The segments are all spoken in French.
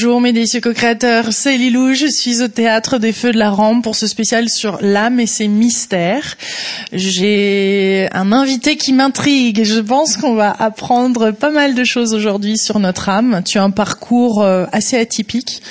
Bonjour mes délicieux co-créateurs, c'est Lilou, je suis au théâtre des Feux de la Rampe pour ce spécial sur l'âme et ses mystères. J'ai un invité qui m'intrigue et je pense qu'on va apprendre pas mal de choses aujourd'hui sur notre âme. Tu as un parcours euh, assez atypique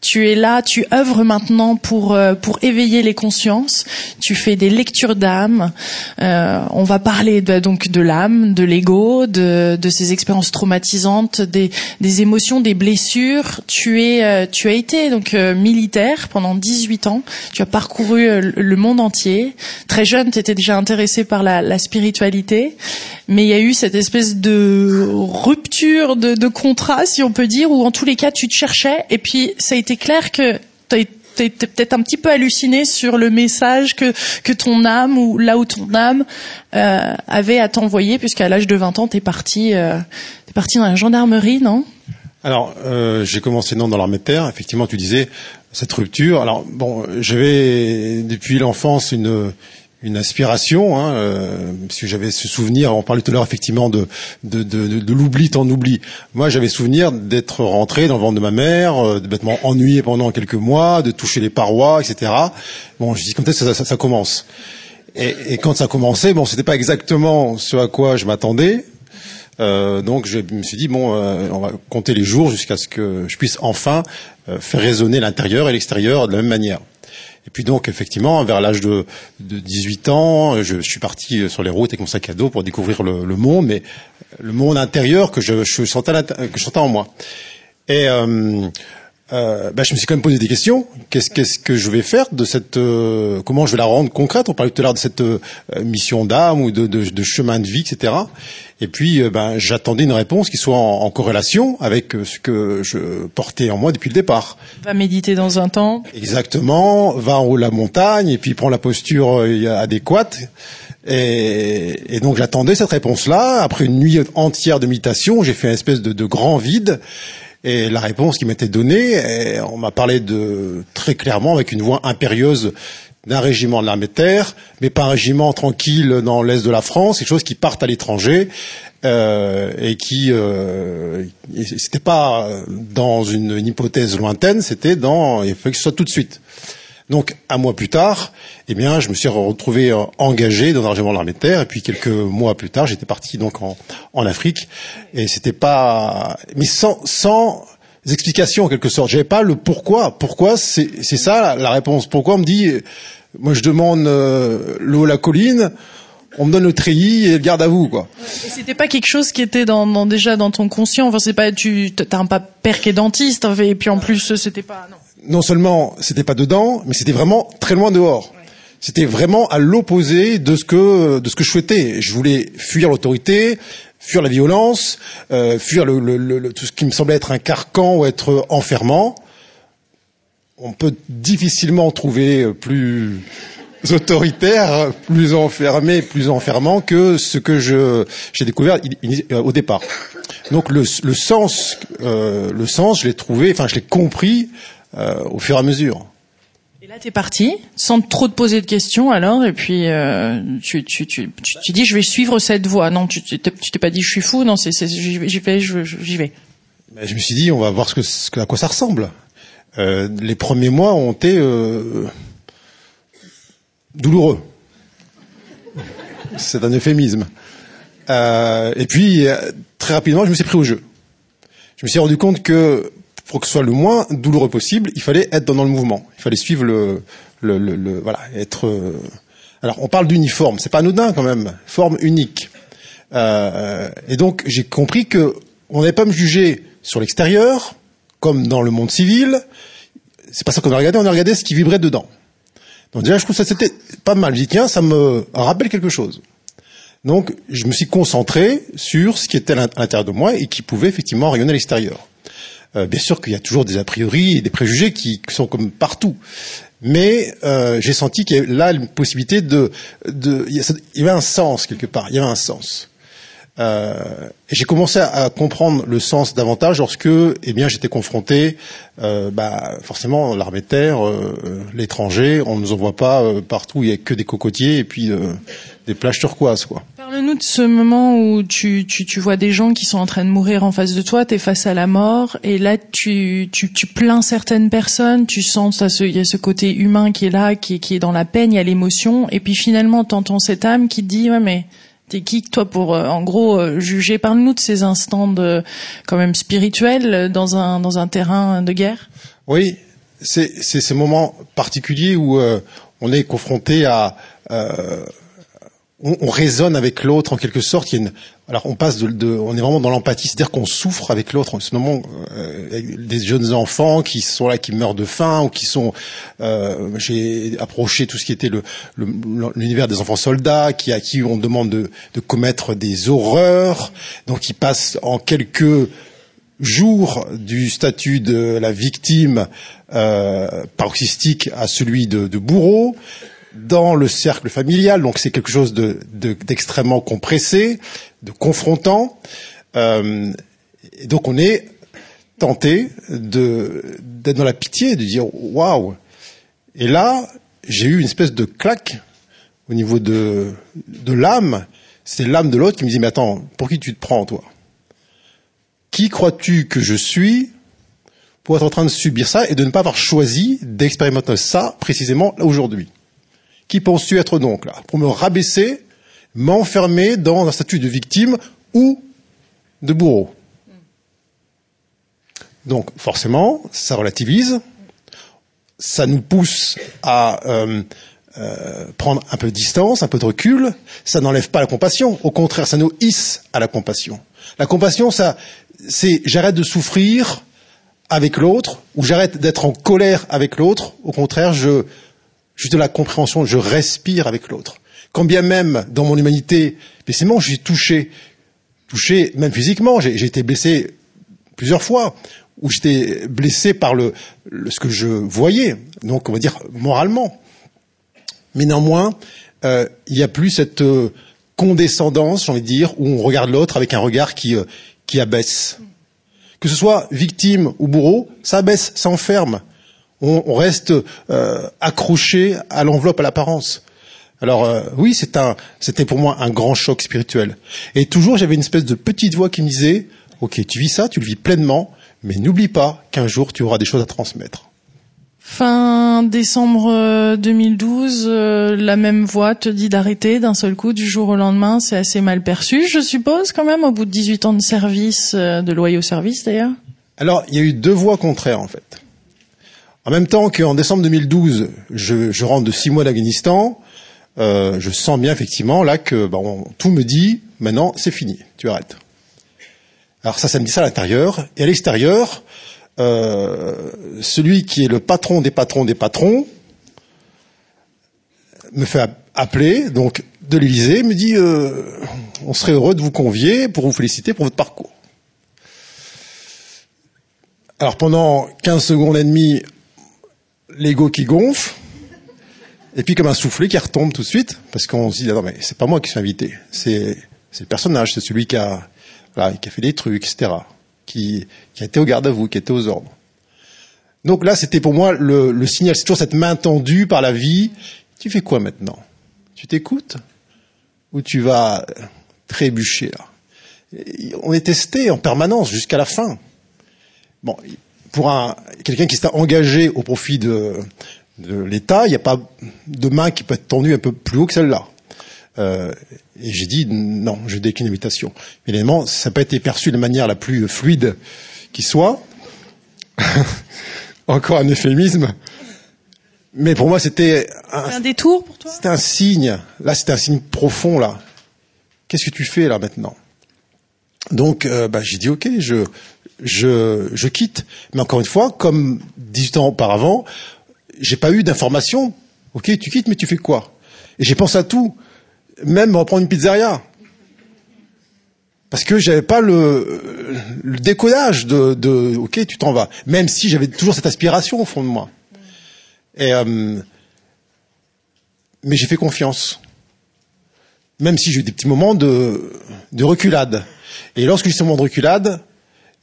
tu es là, tu œuvres maintenant pour euh, pour éveiller les consciences. Tu fais des lectures d'âme. Euh, on va parler de, donc de l'âme, de l'ego, de de ces expériences traumatisantes, des des émotions, des blessures. Tu es euh, tu as été donc euh, militaire pendant 18 ans. Tu as parcouru le monde entier. Très jeune, tu étais déjà intéressé par la, la spiritualité mais il y a eu cette espèce de rupture de, de, contrat, si on peut dire, où en tous les cas tu te cherchais, et puis ça a été clair que étais peut-être un petit peu halluciné sur le message que, que ton âme ou là où ton âme euh, avait à t'envoyer, puisqu'à l'âge de 20 ans, t'es parti, euh, es parti dans la gendarmerie, non? Alors, euh, j'ai commencé non dans l'armée de terre. Effectivement, tu disais cette rupture. Alors bon, j'avais depuis l'enfance une une aspiration, hein, euh, parce que j'avais ce souvenir, on parlait tout à l'heure effectivement de, de, de, de, l'oubli, t'en oubli. Moi j'avais souvenir d'être rentré dans le ventre de ma mère, euh, de bêtement ennuyé pendant quelques mois, de toucher les parois, etc. Bon, je dis quand est-ce que ça, ça, commence et, et, quand ça commençait, bon, c'était pas exactement ce à quoi je m'attendais. Euh, donc je me suis dit bon, euh, on va compter les jours jusqu'à ce que je puisse enfin euh, faire résonner l'intérieur et l'extérieur de la même manière. Et puis donc effectivement, vers l'âge de, de 18 ans, je, suis parti sur les routes avec mon sac à dos pour découvrir le, le monde, mais le monde intérieur que je, je sentais, que je sentais en moi. Et euh, euh, ben, je me suis quand même posé des questions. Qu'est-ce, qu'est-ce que je vais faire de cette euh, Comment je vais la rendre concrète? On parlait tout à l'heure de cette euh, mission d'âme ou de, de, de, chemin de vie, etc. Et puis, euh, ben, j'attendais une réponse qui soit en, en, corrélation avec ce que je portais en moi depuis le départ. Va méditer dans un temps. Exactement. Va en haut de la montagne et puis prends la posture adéquate. Et, et, donc j'attendais cette réponse-là. Après une nuit entière de méditation, j'ai fait une espèce de, de grand vide. Et la réponse qui m'était donnée, on m'a parlé de très clairement avec une voix impérieuse d'un régiment de l'armée terre, mais pas un régiment tranquille dans l'est de la France, quelque chose qui parte à l'étranger euh, et qui euh, c'était pas dans une, une hypothèse lointaine, c'était dans il fallait que ce soit tout de suite. Donc, un mois plus tard, eh bien, je me suis retrouvé euh, engagé dans un régiment de l'armée de terre. Et puis, quelques mois plus tard, j'étais parti donc en, Afrique. Et c'était pas, mais sans, sans explication en quelque sorte. J'avais pas le pourquoi. Pourquoi c'est ça la réponse. Pourquoi on me dit, moi je demande euh, l'eau la colline on me donne le treillis et le garde à vous, quoi. C'était pas quelque chose qui était dans, dans, déjà dans ton conscient. Enfin, c'est pas tu t'as un père qui est dentiste, et puis en plus c'était pas non non seulement c'était pas dedans, mais c'était vraiment très loin dehors. C'était vraiment à l'opposé de ce que de ce que je souhaitais. Je voulais fuir l'autorité, fuir la violence, euh, fuir le, le, le, tout ce qui me semblait être un carcan ou être enfermant. On peut difficilement trouver plus autoritaire, plus enfermé, plus enfermant que ce que je j'ai découvert au départ. Donc le, le sens, euh, le sens, je l'ai trouvé, enfin je l'ai compris euh, au fur et à mesure. Et là, tu es parti, sans trop te poser de questions alors, et puis euh, tu, tu, tu, tu, dis je vais suivre cette voie. Non, tu t'es pas dit je suis fou, non, c'est j'y vais, j'y vais. vais. je me suis dit on va voir ce que, ce à quoi ça ressemble. Euh, les premiers mois ont été euh, douloureux. C'est un euphémisme. Euh, et puis très rapidement, je me suis pris au jeu. Je me suis rendu compte que pour que ce soit le moins douloureux possible, il fallait être dans le mouvement. Il fallait suivre le voilà, être. Euh, alors, on parle d'uniforme, c'est pas anodin quand même, forme unique. Euh, et donc, j'ai compris que on n'allait pas me juger sur l'extérieur, comme dans le monde civil. C'est pas ça qu'on a regardé, on a regardé ce qui vibrait dedans. Donc déjà, je trouve ça c'était pas mal. Je dis tiens, ça me rappelle quelque chose. Donc, je me suis concentré sur ce qui était à l'intérieur de moi et qui pouvait effectivement rayonner à l'extérieur. Euh, bien sûr qu'il y a toujours des a priori et des préjugés qui, sont comme partout. Mais euh, j'ai senti qu'il y avait là une possibilité de, de, il y avait un sens quelque part, il y avait un sens. Euh, j'ai commencé à, comprendre le sens davantage lorsque, eh bien, j'étais confronté, euh, bah, forcément, l'armée de terre, euh, l'étranger, on ne nous envoie pas euh, partout, il y a que des cocotiers et puis des plages turquoises, quoi. Parle-nous de ce moment où tu, tu, tu vois des gens qui sont en train de mourir en face de toi, tu es face à la mort, et là tu, tu, tu plains certaines personnes, tu sens il y a ce côté humain qui est là, qui, qui est dans la peine, il y a l'émotion, et puis finalement t'entends cette âme qui te dit ouais mais T'es qui toi pour euh, en gros euh, juger? Parle-nous de ces instants de quand même spirituels dans un dans un terrain de guerre. Oui, c'est c'est ces moments particuliers où euh, on est confronté à on, on, raisonne avec l'autre en quelque sorte. Alors on passe de, de, on est vraiment dans l'empathie, c'est-à-dire qu'on souffre avec l'autre. En ce moment, euh, des jeunes enfants qui sont là, qui meurent de faim ou qui sont. Euh, J'ai approché tout ce qui était l'univers le, des enfants soldats, qui à qui on demande de, commettre des horreurs. Donc ils passent en quelques jours du statut de la victime euh, paroxystique à celui de bourreau dans le cercle familial, donc c'est quelque chose d'extrêmement de, compressé, de confrontant. Euh, et donc on est tenté d'être dans la pitié, de dire waouh. Et là, j'ai eu une espèce de claque au niveau de, de l'âme. C'est l'âme de l'autre qui me dit mais attends, pour qui tu te prends toi? Qui crois-tu que je suis pour être en train de subir ça et de ne pas avoir choisi d'expérimenter ça précisément aujourd'hui? Qui penses-tu être donc là? Pour me rabaisser, m'enfermer dans un statut de victime ou de bourreau? Donc forcément, ça relativise, ça nous pousse à euh, euh, prendre un peu de distance, un peu de recul. Ça n'enlève pas la compassion, au contraire, ça nous hisse à la compassion. La compassion, ça, c'est j'arrête de souffrir avec l'autre, ou j'arrête d'être en colère avec l'autre. Au contraire, je juste de la compréhension, je respire avec l'autre. Quand bien même dans mon humanité, effectivement, je suis touché, touché même physiquement, j'ai été blessé plusieurs fois, où j'étais blessé par le, ce que je voyais, donc on va dire moralement. Mais néanmoins, euh, il n'y a plus cette euh, condescendance, j'ai envie de dire, où on regarde l'autre avec un regard qui, euh, qui abaisse. Que ce soit victime ou bourreau, ça abaisse, ça enferme on, on reste euh, accroché à l'enveloppe, à l'apparence. Alors euh, oui, c'était pour moi un grand choc spirituel. Et toujours, j'avais une espèce de petite voix qui me disait, ok, tu vis ça, tu le vis pleinement, mais n'oublie pas qu'un jour, tu auras des choses à transmettre. Fin décembre 2012, euh, la même voix te dit d'arrêter d'un seul coup du jour au lendemain. C'est assez mal perçu, je suppose, quand même, au bout de 18 ans de service, de loyaux service d'ailleurs. Alors, il y a eu deux voix contraires, en fait. En même temps qu'en décembre 2012, je, rentre de six mois d'Afghanistan, euh, je sens bien effectivement là que bon, tout me dit maintenant c'est fini, tu arrêtes. Alors ça, ça me dit ça à l'intérieur. Et à l'extérieur, euh, celui qui est le patron des patrons des patrons me fait appeler, donc de l'Élysée, me dit euh, on serait heureux de vous convier pour vous féliciter pour votre parcours. Alors pendant 15 secondes et demie, l'ego qui gonfle, et puis comme un soufflet qui retombe tout de suite, parce qu'on se dit, non mais c'est pas moi qui suis invité, c'est le personnage, c'est celui qui a, voilà, qui a fait des trucs, etc., qui, qui a été au garde à vous, qui était aux ordres. Donc là, c'était pour moi le, le signal, c'est toujours cette main tendue par la vie. Tu fais quoi maintenant? Tu t'écoutes? Ou tu vas trébucher là? On est testé en permanence jusqu'à la fin. Bon, pour un, quelqu'un qui s'est engagé au profit de, de l'État, il n'y a pas de main qui peut être tendue un peu plus haut que celle-là. Euh, et j'ai dit non, je décline l'invitation. Évidemment, ça n'a pas été perçu de manière la plus fluide qui soit. Encore un euphémisme. Mais pour moi, c'était un, un détour pour toi? C'était un signe. Là, c'était un signe profond. Là, qu'est-ce que tu fais là maintenant? Donc, euh, bah, j'ai dit ok, je je, je quitte. Mais encore une fois, comme 18 ans auparavant, j'ai pas eu d'information. Ok, tu quittes, mais tu fais quoi? Et j'ai pensé à tout, même reprendre une pizzeria, parce que j'avais pas le, le décodage de, de, ok, tu t'en vas. Même si j'avais toujours cette aspiration au fond de moi. Et, euh, mais j'ai fait confiance. Même si j'ai eu des petits moments de, de reculade. Et lorsque j'ai ces moments de reculade,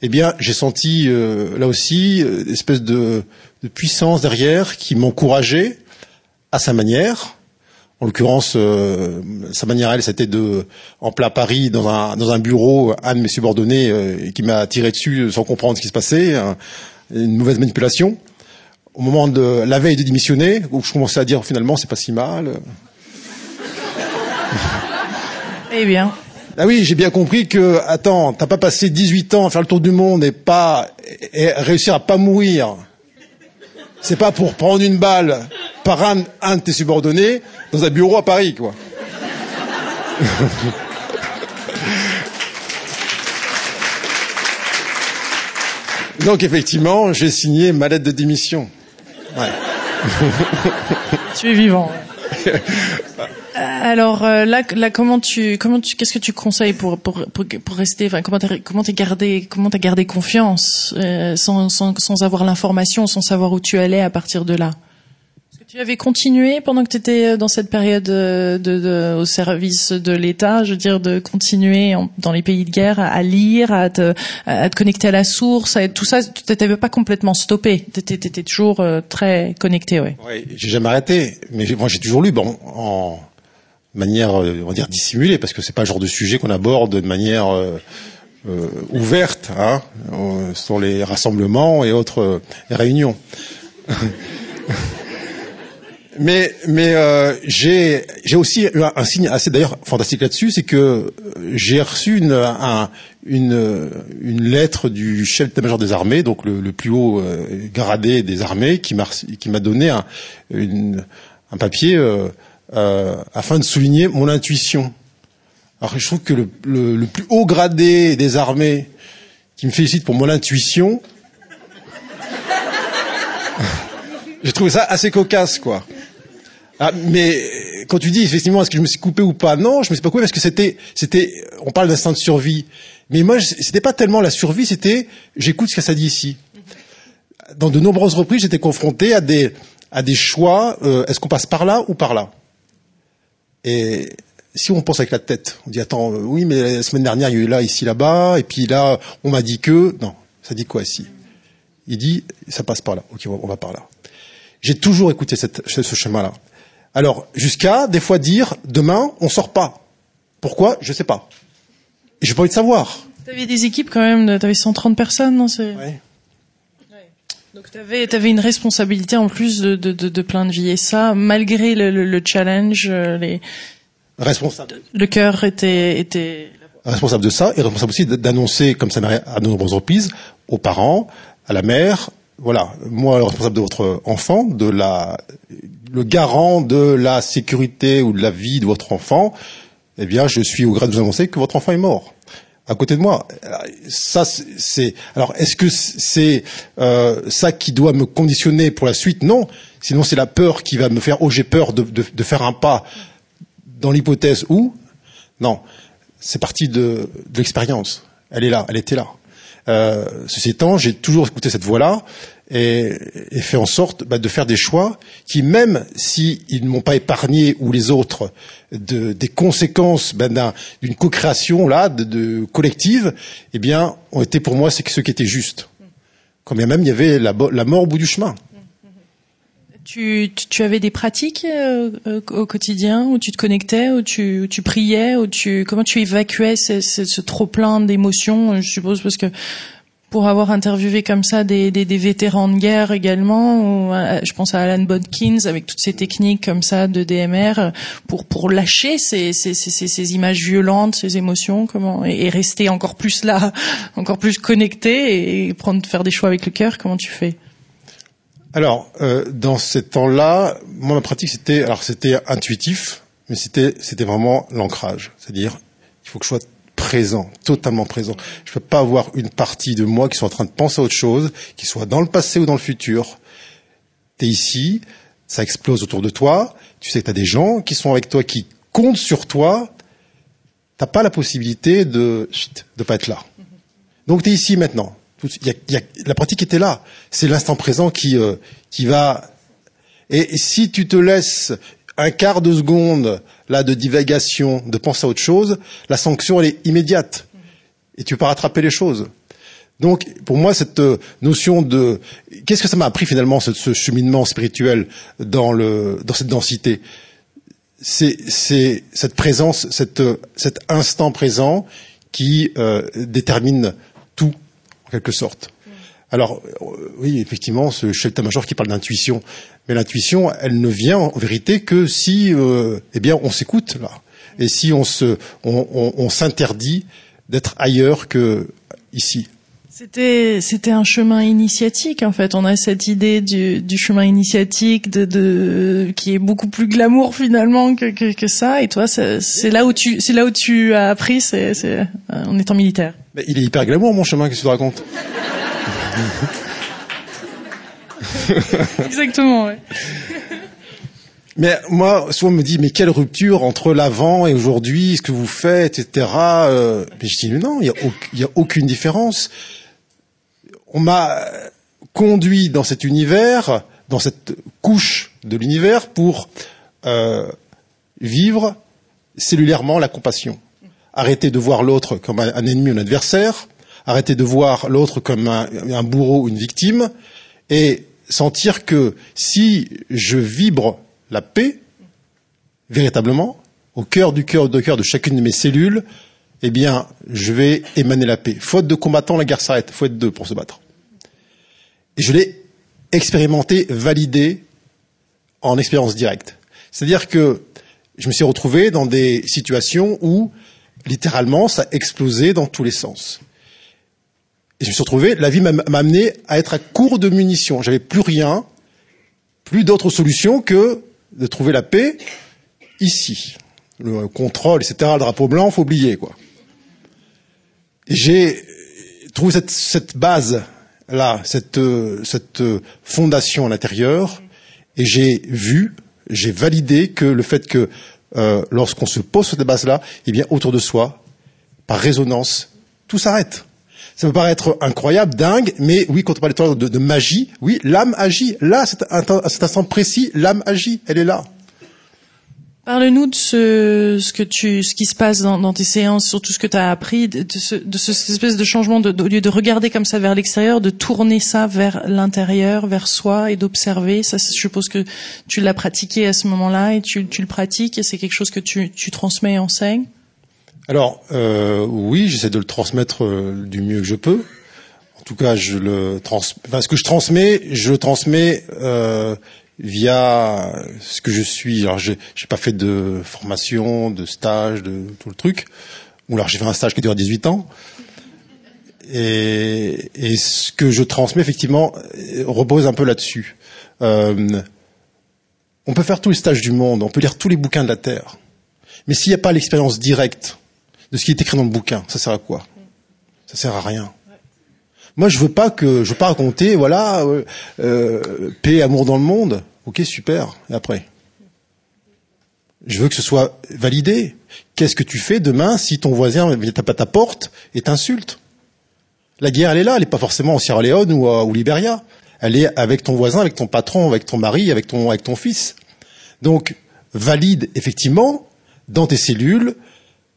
eh bien, j'ai senti euh, là aussi euh, une espèce de, de, puissance derrière qui m'encourageait à sa manière, En l'occurrence, euh, sa manière, elle, c'était de, en plein Paris, dans un, dans un bureau, un de mes subordonnés euh, qui m'a tiré dessus sans comprendre ce qui se passait, une mauvaise manipulation. Au moment de la veille de démissionner, où je commençais à dire finalement c'est pas si mal. Eh bien. Ah oui, j'ai bien compris que, attends, t'as pas passé 18 ans à faire le tour du monde et pas et réussir à pas mourir. C'est pas pour prendre une balle par un, un de tes subordonnés dans un bureau à Paris, quoi. Donc effectivement, j'ai signé ma lettre de démission. Ouais. tu es vivant. Alors euh, là, là, comment tu, comment tu, qu'est-ce que tu conseilles pour pour pour, pour rester, enfin comment t'as comment t'as gardé, comment t'as gardé confiance euh, sans, sans sans avoir l'information, sans savoir où tu allais à partir de là? Tu avais continué pendant que tu étais dans cette période euh, de, de, au service de l'État, je veux dire, de continuer dans les pays de guerre à, lire, à te, à te connecter à la source, à tout ça? Tu t'avais pas complètement stoppé. Tu étais, toujours très connecté, ouais. Oui, j'ai jamais arrêté, mais moi j'ai toujours lu. Bon, en manière, euh, on va dire dissimulée, parce que c'est pas le genre de sujet qu'on aborde de manière euh, euh ouverte hein, sur les rassemblements et autres euh, réunions. mais mais euh, j'ai j'ai aussi un, un, signe assez d'ailleurs fantastique là-dessus, c'est que j'ai reçu une, un, une une lettre du chef d'état-major des armées, donc le, le plus haut gradé des armées, qui m'a qui m'a donné un, une, un papier euh, afin de souligner mon intuition. Alors je trouve que le, le, le, plus haut gradé des armées qui me félicite pour mon intuition, j'ai trouvé ça assez cocasse, quoi. Ah, mais quand tu dis effectivement est-ce que je me suis coupé ou pas, non, je me suis pas coupé parce que c'était, c'était, on parle d'instinct de survie. Mais moi, c'était pas tellement la survie, c'était j'écoute ce que ça dit ici. Dans de nombreuses reprises, j'étais confronté à des, à des choix. Euh, est-ce qu'on passe par là ou par là? Et si on pense avec la tête, on dit attends, euh, oui, mais la semaine dernière il y a eu là, ici, là-bas, et puis là on m'a dit que non, ça dit quoi ici? Il dit ça passe par là. Ok, on va par là. J'ai toujours écouté cette, ce chemin-là. Alors jusqu'à des fois dire demain on sort pas. Pourquoi? Je sais pas. J'ai pas envie de savoir. Tu avais des équipes quand même, tu avais 130 personnes, non? C'est... Ouais. Donc tu avais, avais, une responsabilité en plus de, de, de, de, plein de vie. Et ça, malgré le, le, le challenge, euh, les responsable. Le cœur était, était responsable de ça et responsable aussi d'annoncer, comme ça m'arrive à de nombreuses reprises, aux parents, à la mère, voilà, moi le responsable de votre enfant, de la, le garant de la sécurité ou de la vie de votre enfant, eh bien, je suis au grade de vous annoncer que votre enfant est mort à côté de moi. Ça, c'est. Alors, est-ce que c'est euh, ça qui doit me conditionner pour la suite? Non. Sinon, c'est la peur qui va me faire. Oh, j'ai peur de, de, de, faire un pas dans l'hypothèse où? Non, c'est parti de, de l'expérience. Elle est là, elle était là. Euh, ceci étant, j'ai toujours écouté cette voix-là et, et, fait en sorte bah, de faire des choix qui, même s'ils ne m'ont pas épargné ou les autres de, des conséquences bah, d'une co-création là, de, de, collective, eh bien, ont été pour moi ceux qui étaient justes. Quand bien même il y avait la, la mort au bout du chemin. Tu, tu, avais des pratiques euh, au quotidien où tu te connectais, où tu, où tu priais, où tu comment tu évacuais ce, ce, ce trop plein d'émotions, je suppose parce que pour avoir interviewé comme ça des, des, des vétérans de guerre également. Ou, euh, je pense à Alan Bodkins avec toutes ces techniques comme ça de DMR pour pour lâcher ces, ces, ces, ces images violentes, ces émotions, comment et, rester encore plus là, encore plus connecté et prendre faire des choix avec le cœur. Comment tu fais? Alors euh, dans ces temps-là, moi ma pratique c'était alors c'était intuitif, mais c'était c'était vraiment l'ancrage, c'est-à-dire il faut que je sois présent, totalement présent. Je ne peux pas avoir une partie de moi qui soit en train de penser à autre chose, qui soit dans le passé ou dans le futur. Tu es ici, ça explose autour de toi, tu sais que tu as des gens qui sont avec toi, qui comptent sur toi, t'as pas la possibilité de de pas être là. Donc tu es ici maintenant. La pratique était là. C'est l'instant présent qui euh, qui va. Et si tu te laisses un quart de seconde là de divagation, de penser à autre chose, la sanction elle est immédiate et tu peux rattraper les choses. Donc pour moi cette euh, notion de qu'est-ce que ça m'a appris finalement ce, cheminement spirituel dans le dans cette densité, c'est cette présence, cette, cet instant présent qui euh, détermine tout, en quelque sorte. Alors, euh, oui, effectivement, ce chef major qui parle d'intuition, mais l'intuition, elle ne vient en vérité que si, euh, eh bien, on s'écoute là, et si on se, on, on, on s'interdit d'être ailleurs que ici. C'était c'était un chemin initiatique en fait. On a cette idée du, du chemin initiatique de, de qui est beaucoup plus glamour finalement que, que, que ça. Et toi, c'est là où tu c'est là où tu as appris, c'est euh, en étant militaire. Mais il est hyper glamour mon chemin. Qu'est-ce que tu racontes? Exactement. Ouais. Mais moi, souvent on me dit, mais quelle rupture entre l'avant et aujourd'hui, ce que vous faites, etc. Euh, mais je dis, non, il n'y a, aucune différence on m'a conduit dans cet univers, dans cette couche de l'univers, pour euh, vivre cellulairement la compassion. Arrêter de voir l'autre comme un, ennemi ou un adversaire, arrêter de voir l'autre comme un, bourreau ou une victime, et sentir que si je vibre la paix, véritablement, au cœur du cœur de cœur de chacune de mes cellules, eh bien, je vais émaner la paix. Faute de combattants, la guerre s'arrête. Faut être deux pour se battre. Je l'ai expérimenté, validé en expérience directe. C'est-à-dire que je me suis retrouvé dans des situations où, littéralement, ça explosait dans tous les sens. Et je me suis retrouvé, la vie m'a amené à être à court de munitions. J'avais plus rien, plus d'autres solutions que de trouver la paix ici. Le contrôle, etc., le drapeau blanc, faut oublier, quoi. J'ai trouvé cette, cette base là cette, cette fondation à l'intérieur et j'ai vu, j'ai validé que le fait que euh, lorsqu'on se pose sur des bases-là, eh bien autour de soi, par résonance, tout s'arrête. Ça peut paraître incroyable, dingue, mais oui, quand on parle de, de magie, oui, l'âme agit. Là, à cet instant précis, l'âme agit, elle est là. Parle-nous de ce, ce que tu, ce qui se passe dans, tes séances, sur tout ce que tu as appris, de, ce, de cette espèce de changement, au lieu de regarder comme ça vers l'extérieur, de tourner ça vers l'intérieur, vers soi et d'observer. Ça, je suppose que tu l'as pratiqué à ce moment-là et tu, tu le pratiques et c'est quelque chose que tu, tu transmets et enseignes. Alors euh, oui, j'essaie de le transmettre euh, du mieux que je peux. En tout cas, je le trans... ce que je transmets, je le transmets euh, via ce que je suis. Alors, j'ai, j'ai pas fait de formation, de stage, de tout le truc. Ou alors j'ai fait un stage qui dure 18 ans. Et, et ce que je transmets effectivement repose un peu là-dessus. On peut faire tous les stages du monde, on peut lire tous les bouquins de la Terre, mais s'il n'y a pas l'expérience directe de ce qui est écrit dans le bouquin, ça sert à quoi? Ça sert à rien. Moi, je veux pas que, je veux pas raconter, voilà, euh, euh, paix, amour dans le monde. Ok, super. Et après? Je veux que ce soit validé. Qu'est-ce que tu fais demain si ton voisin tape à ta porte et t'insulte? La guerre, elle est là. Elle n'est pas forcément en Sierra Leone ou, euh, ou Liberia. Elle est avec ton voisin, avec ton patron, avec ton mari, avec ton, avec ton fils. Donc, valide effectivement dans tes cellules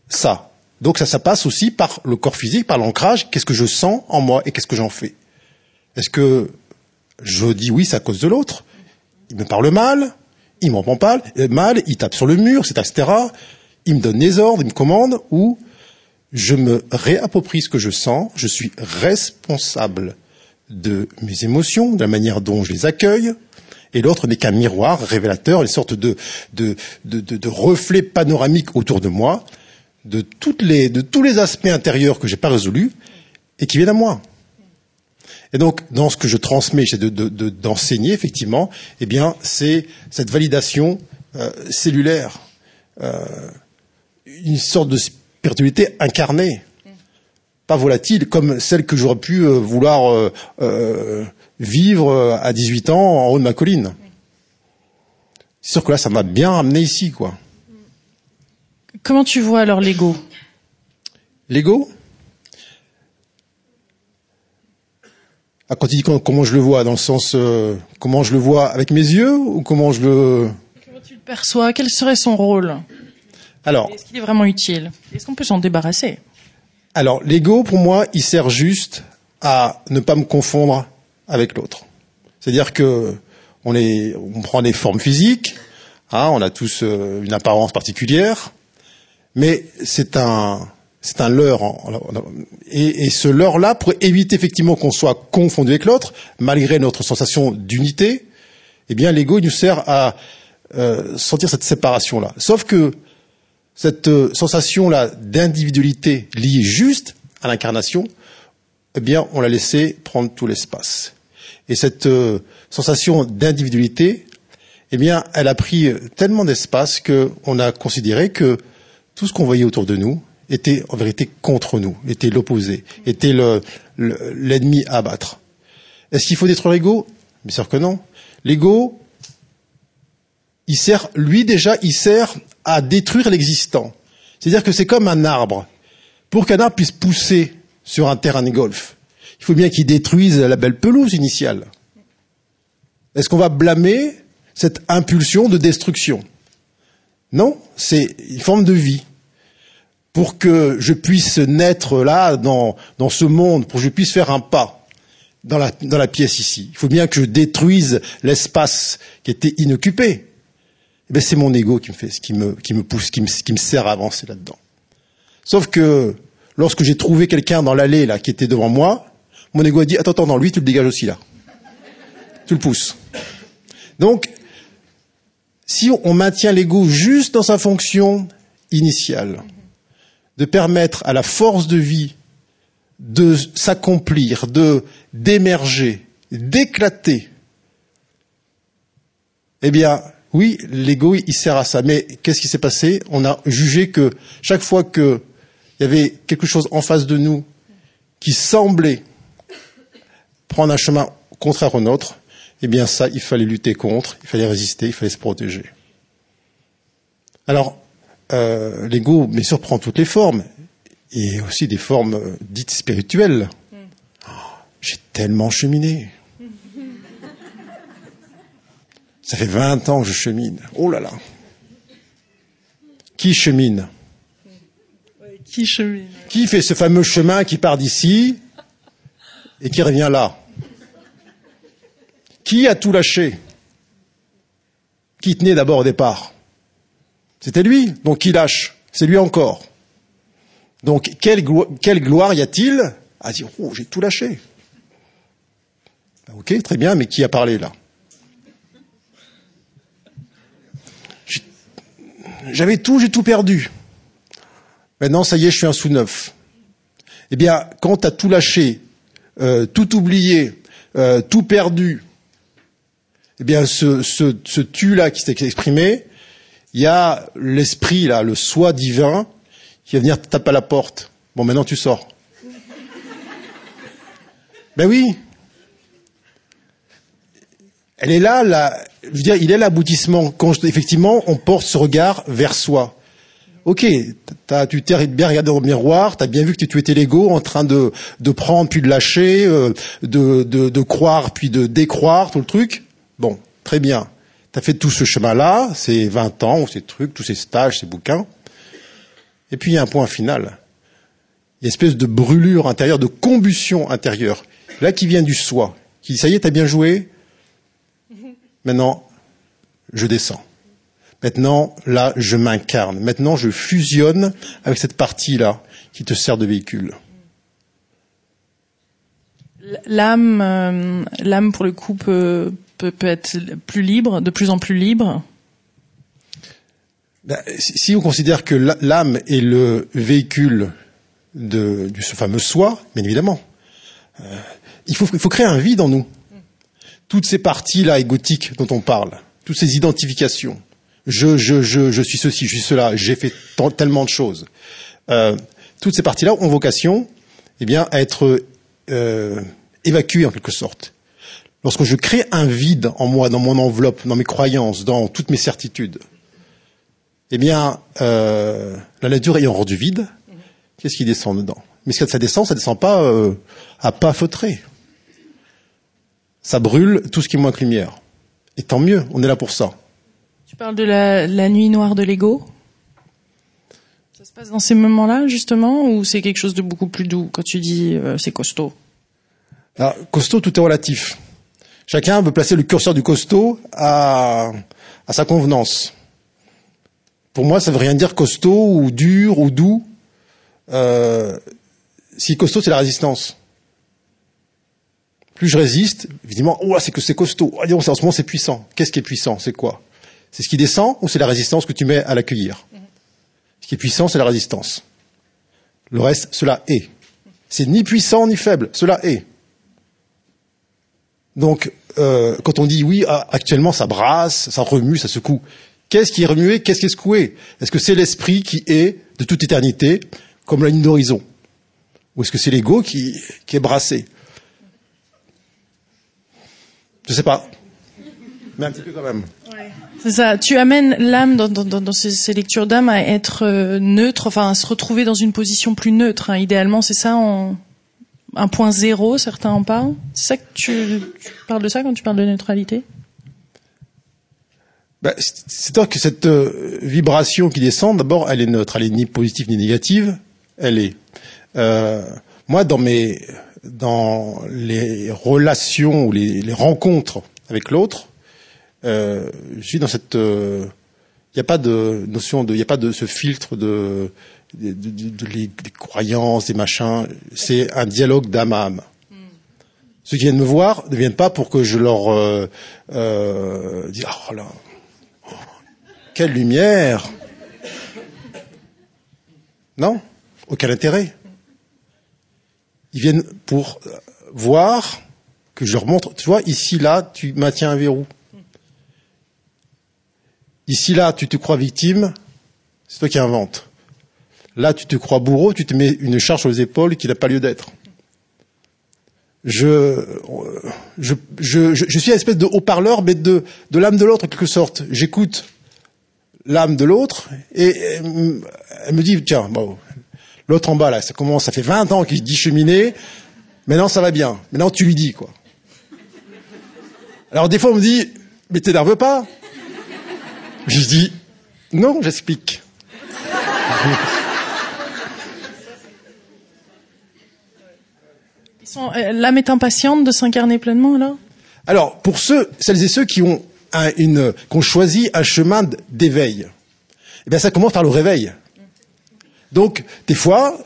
ça. Donc ça, ça passe aussi par le corps physique, par l'ancrage. Qu'est-ce que je sens en moi et qu'est-ce que j'en fais? Est-ce que je dis oui, c'est à cause de l'autre? Il me parle mal, il m'en pas mal, il tape sur le mur, etc. Il me donne des ordres, il me commande, ou je me réapproprie ce que je sens, je suis responsable de mes émotions, de la manière dont je les accueille, et l'autre n'est qu'un miroir révélateur, une sorte de, de, de, reflet panoramique autour de moi, de, toutes les, de tous les aspects intérieurs que j'ai pas résolus et qui viennent à moi. Et donc, dans ce que je transmets, c'est d'enseigner, de, effectivement, eh bien, c'est cette validation euh, cellulaire, euh, une sorte de spiritualité incarnée, pas volatile, comme celle que j'aurais pu euh, vouloir vivre à 18 ans en haut de ma colline. C'est sûr que là, ça m'a bien amené ici, quoi. Comment tu vois alors l'ego? L'ego? Ah, Quand tu dis comment je le vois, dans le sens euh, comment je le vois avec mes yeux ou comment je le... Comment tu le perçois? Quel serait son rôle? Alors, Est-ce qu'il est vraiment utile? Est-ce qu'on peut s'en débarrasser? Alors, l'ego, pour moi, il sert juste à ne pas me confondre avec l'autre. C'est-à-dire que on, est, on prend des formes physiques, Ah, on a tous euh, une apparence particulière, mais c'est un c'est un leurre. Et, et ce leurre-là, pour éviter effectivement qu'on soit confondu avec l'autre, malgré notre sensation d'unité, eh bien l'ego nous sert à euh, sentir cette séparation-là. Sauf que cette euh, sensation-là d'individualité liée juste à l'incarnation, eh bien on l'a laissé prendre tout l'espace. Et cette euh, sensation d'individualité, eh bien, elle a pris tellement d'espace qu'on a considéré que tout ce qu'on voyait autour de nous était en vérité contre nous, était l'opposé, était l'ennemi à abattre. Est-ce qu'il faut détruire l'ego? Bien sûr que non. L'ego, il sert, lui déjà, il sert à détruire l'existant. C'est-à-dire que c'est comme un arbre. Pour qu'un arbre puisse pousser sur un terrain de golf, il faut bien qu'il détruise la belle pelouse initiale. Est-ce qu'on va blâmer cette impulsion de destruction? Non, c'est une forme de vie. Pour que je puisse naître là, dans, dans ce monde, pour que je puisse faire un pas dans la, dans la pièce ici, il faut bien que je détruise l'espace qui était inoccupé. Eh ben, c'est mon ego qui me fait, qui me, qui me pousse, qui me, qui me sert à avancer là-dedans. Sauf que lorsque j'ai trouvé quelqu'un dans l'allée là qui était devant moi, mon ego a dit attends, attends, non, lui tu le dégages aussi là. Tu le pousses. Donc, si on maintient l'ego juste dans sa fonction initiale, de permettre à la force de vie de s'accomplir, de d'émerger, d'éclater, eh bien, oui, l'ego, il sert à ça. Mais qu'est-ce qui s'est passé? On a jugé que chaque fois qu'il y avait quelque chose en face de nous qui semblait prendre un chemin contraire au nôtre, eh bien ça, il fallait lutter contre, il fallait résister, il fallait se protéger. Alors, euh, l'ego, bien sûr, prend toutes les formes, et aussi des formes euh, dites spirituelles. Oh, j'ai tellement cheminé. Ça fait 20 ans que je chemine. Oh là là. Qui chemine? Qui chemine? Qui fait ce fameux chemin qui part d'ici et qui revient là? Qui a tout lâché Qui tenait d'abord au départ C'était lui, donc qui lâche C'est lui encore. Donc quelle, gloire y a-t-il à dire Oh, j'ai tout lâché bah, Ok, très bien, mais qui a parlé là J'avais tout, j'ai tout perdu. Maintenant, ça y est, je suis un sous-neuf. Eh bien, quand tu as tout lâché, euh, tout oublié, euh, tout perdu, eh bien, ce, ce, ce tu-là qui s'est exprimé, il y a l'esprit, là, le soi divin, qui va venir taper à la porte. Bon, maintenant tu sors. ben oui. Elle est là, je veux dire, il est l'aboutissement effectivement on porte ce regard vers soi. Ok, tu t'es bien regardé au miroir, tu bien vu que tu étais l'ego en train de, prendre puis de lâcher, euh, de croire puis de décroire, tout le truc. Bon, très bien. Tu as fait tout ce chemin-là, ces 20 ans, ces trucs, tous ces stages, ces bouquins. Et puis il y a un point final. Il y a une espèce de brûlure intérieure, de combustion intérieure. Là qui vient du soi. Qui dit, ça y est, t'as bien joué. Maintenant, je descends. Maintenant, là, je m'incarne. Maintenant, je fusionne avec cette partie-là qui te sert de véhicule. L'âme, euh, l'âme pour le coup peut, peut, être plus libre, de plus en plus libre ben, Si on considère que l'âme est le véhicule de, ce fameux soi, bien évidemment, euh, il, faut, créer un vide en nous. Toutes ces parties-là égotiques dont on parle, toutes ces identifications, je, je, je, je suis ceci, je suis cela, j'ai fait tellement de choses. Euh, toutes ces parties-là ont vocation, eh bien, à être euh, évacuées en quelque sorte lorsque je crée un vide en moi, dans mon enveloppe, dans mes croyances, dans toutes mes certitudes, eh bien, euh, la nature ayant rendu vide, qu'est-ce qui descend dedans? Mais quand ça descend, ça descend pas euh, à pas feutrer. Ça brûle tout ce qui manque lumière. Et tant mieux, on est là pour ça. Tu parles de la, la nuit noire de l'ego? Ça se passe dans ces moments-là, justement, ou c'est quelque chose de beaucoup plus doux? Quand tu dis euh, c'est costaud? Alors, Costaud, tout est relatif. Chacun veut placer le curseur du costaud à, sa convenance. pour moi, ça veut rien dire costaud ou dur ou doux. Euh, si costaud, c'est la résistance. Plus je résiste, évidemment, oh, c'est que c'est costaud. Oh, en ce moment, c'est puissant. Qu'est-ce qui est puissant? C'est quoi? C'est ce qui descend ou c'est la résistance que tu mets à l'accueillir? Ce qui est puissant, c'est la résistance. Le reste, cela est. C'est ni puissant ni faible, cela est. Donc, euh, quand on dit oui, ah, actuellement ça brasse, ça remue, ça secoue, qu'est-ce qui est remué, qu'est-ce qui est secoué? Est-ce que c'est l'esprit qui est de toute éternité, comme la ligne d'horizon? Ou est-ce que c'est l'ego qui, est brassé? Je sais pas. Mais un petit peu quand même. C'est ça. Tu amènes l'âme dans, ces, lectures d'âme à être euh, neutre, enfin à se retrouver dans une position plus neutre. Hein. Idéalement, c'est ça. Un point zéro, certains en parlent. C'est ça que tu, parles de ça quand tu parles de neutralité? Ben, C'est à dire que cette euh, vibration qui descend, d'abord, elle est neutre, elle est ni positive ni négative, elle est. Euh, moi, dans mes, dans les relations ou les, rencontres avec l'autre, euh, je suis dans cette, il n'y a pas de notion de, il n'y a pas de ce filtre de des, de, de, les, des, croyances, des machins. C'est un dialogue d'âme à âme. Mm. Ceux qui viennent me voir ne viennent pas pour que je leur euh, euh, dise oh là, oh, quelle lumière. Non, aucun intérêt. Ils viennent pour voir que je leur montre. Tu vois, ici là, tu maintiens un verrou. Ici là, tu te crois victime, c'est toi qui inventes. Là, tu te crois bourreau, tu te mets une charge les épaules qui n'a pas lieu d'être. Je, suis une espèce de haut-parleur, mais de, de l'âme de l'autre, en quelque sorte. J'écoute l'âme de l'autre, et elle me dit, tiens, l'autre en bas, là, ça commence, ça fait 20 ans qu'il dit cheminer, maintenant ça va bien. Maintenant tu lui dis, quoi. Alors des fois on me dit, mais t'énerve pas? Je dis, non, j'explique. Euh, l'âme est impatiente de s'incarner pleinement alors? Alors, pour ceux, celles et ceux qui ont, choisi un chemin d'éveil, eh bien ça commence par le réveil. Donc, des fois,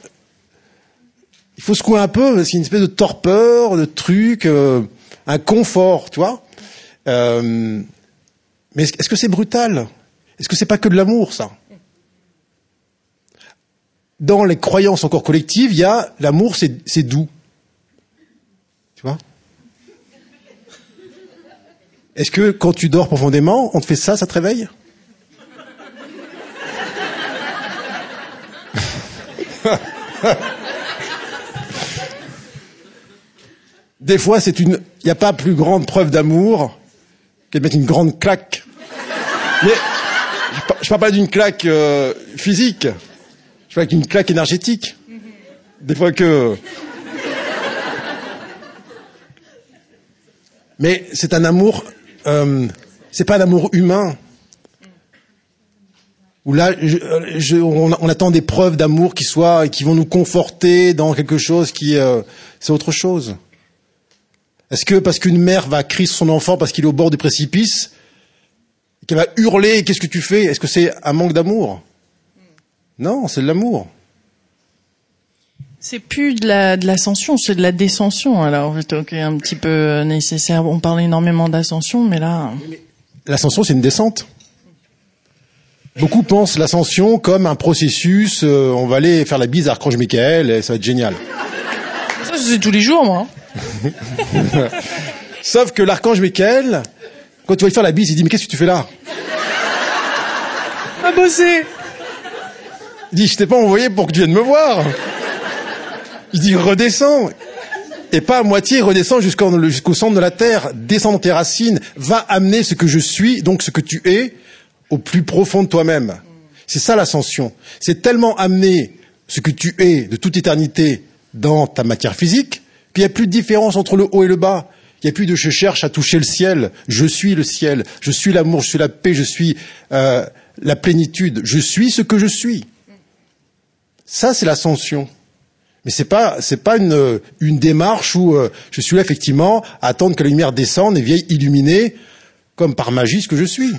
il faut secouer un peu, c'est une espèce de torpeur, de truc, euh, un confort, tu vois. Euh, mais est-ce que c'est brutal? Est-ce que c'est pas que de l'amour, ça? Dans les croyances encore collectives, il y a l'amour, c'est doux. Est-ce que quand tu dors profondément, on te fait ça, ça te réveille? Des fois, c'est une. Il n'y a pas plus grande preuve d'amour que de mettre une grande claque. Mais je parle pas d'une claque euh, physique. Je parle d'une claque énergétique. Des fois que Mais c'est un amour, euh, c'est pas un amour humain. Où là, on, on, attend des preuves d'amour qui soient, qui vont nous conforter dans quelque chose qui, euh, c'est autre chose. Est-ce que parce qu'une mère va crier son enfant parce qu'il est au bord du précipice, qu'elle va hurler, qu'est-ce que tu fais? Est-ce que c'est un manque d'amour? Non, c'est de l'amour. C'est plus de la de l'ascension, c'est de la descension. Alors, c'est un petit peu nécessaire. On parle énormément d'ascension, mais là. L'ascension, c'est une descente. Beaucoup pensent l'ascension comme un processus. Euh, on va aller faire la bise à Archange Michael et ça va être génial. Ça, c'est tous les jours, moi. Sauf que l'archange Michael, quand tu vas lui faire la bise, il dit mais qu'est-ce que tu fais là? À bosser. Il dit je t'ai pas envoyé pour que tu viennes me voir. Il dit redescends. Et pas à moitié, redescends jusqu'au jusqu'au centre de la terre, descends dans tes racines, va amener ce que je suis, donc ce que tu es, au plus profond de toi-même. C'est ça l'ascension. C'est tellement amener ce que tu es de toute éternité dans ta matière physique qu'il n'y a plus de différence entre le haut et le bas. Il n'y a plus de je cherche à toucher le ciel. Je suis le ciel. Je suis l'amour. Je suis la paix. Je suis euh, la plénitude. Je suis ce que je suis. Ça, c'est l'ascension. Mais c'est pas c'est pas une une démarche où euh, je suis là effectivement à attendre que la lumière descende et vienne illuminer comme par magie ce que je suis.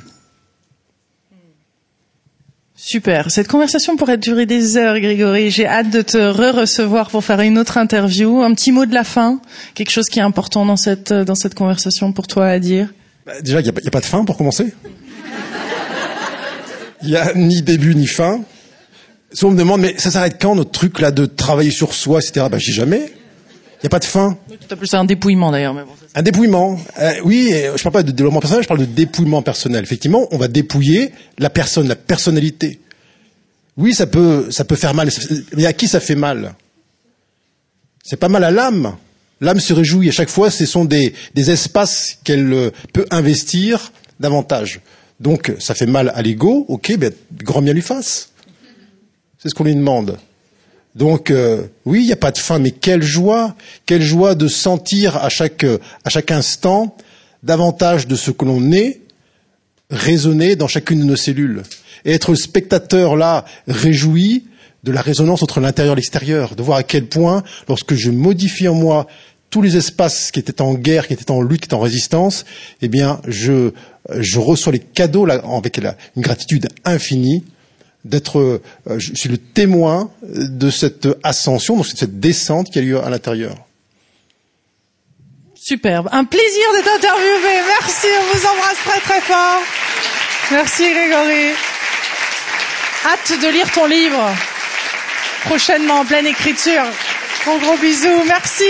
Super. Cette conversation pourrait durer des heures, Grégory. J'ai hâte de te re-recevoir pour faire une autre interview. Un petit mot de la fin, quelque chose qui est important dans cette dans cette conversation pour toi à dire. Bah, déjà, il n'y a, a, pas de fin pour commencer. Il n'y a ni début ni fin. Si on me demande, mais ça s'arrête quand notre truc là de travailler sur soi, etc. Bah, je dis jamais. Il n'y a pas de fin. Tu appelles ça un dépouillement d'ailleurs. Bon, un dépouillement. Euh, oui, je parle pas de développement personnel, je parle de dépouillement personnel. Effectivement, on va dépouiller la personne, la personnalité. Oui, ça peut, ça peut faire mal. Mais à qui ça fait mal? C'est pas mal à l'âme. L'âme se réjouit à chaque fois. Ce sont des, des espaces qu'elle euh, peut investir davantage. Donc, ça fait mal à l'ego. Ok, ben, grand bien lui fasse. C'est ce qu'on lui demande. Donc euh, oui, il n'y a pas de fin, mais quelle joie, quelle joie de sentir à chaque, à chaque instant davantage de ce que l'on est résonner dans chacune de nos cellules. Et être spectateur là, réjoui de la résonance entre l'intérieur et l'extérieur, de voir à quel point, lorsque je modifie en moi tous les espaces qui étaient en guerre, qui étaient en lutte, qui étaient en résistance, eh bien, je, je reçois les cadeaux là, avec une gratitude infinie d'être, euh, je suis le témoin de cette ascension, de cette descente qui a lieu à l'intérieur. Superbe. Un plaisir de t'interviewer. Merci, on vous embrasse très très fort. Merci Grégory. Hâte de lire ton livre. Prochainement en pleine écriture. Gros gros bisous. Merci.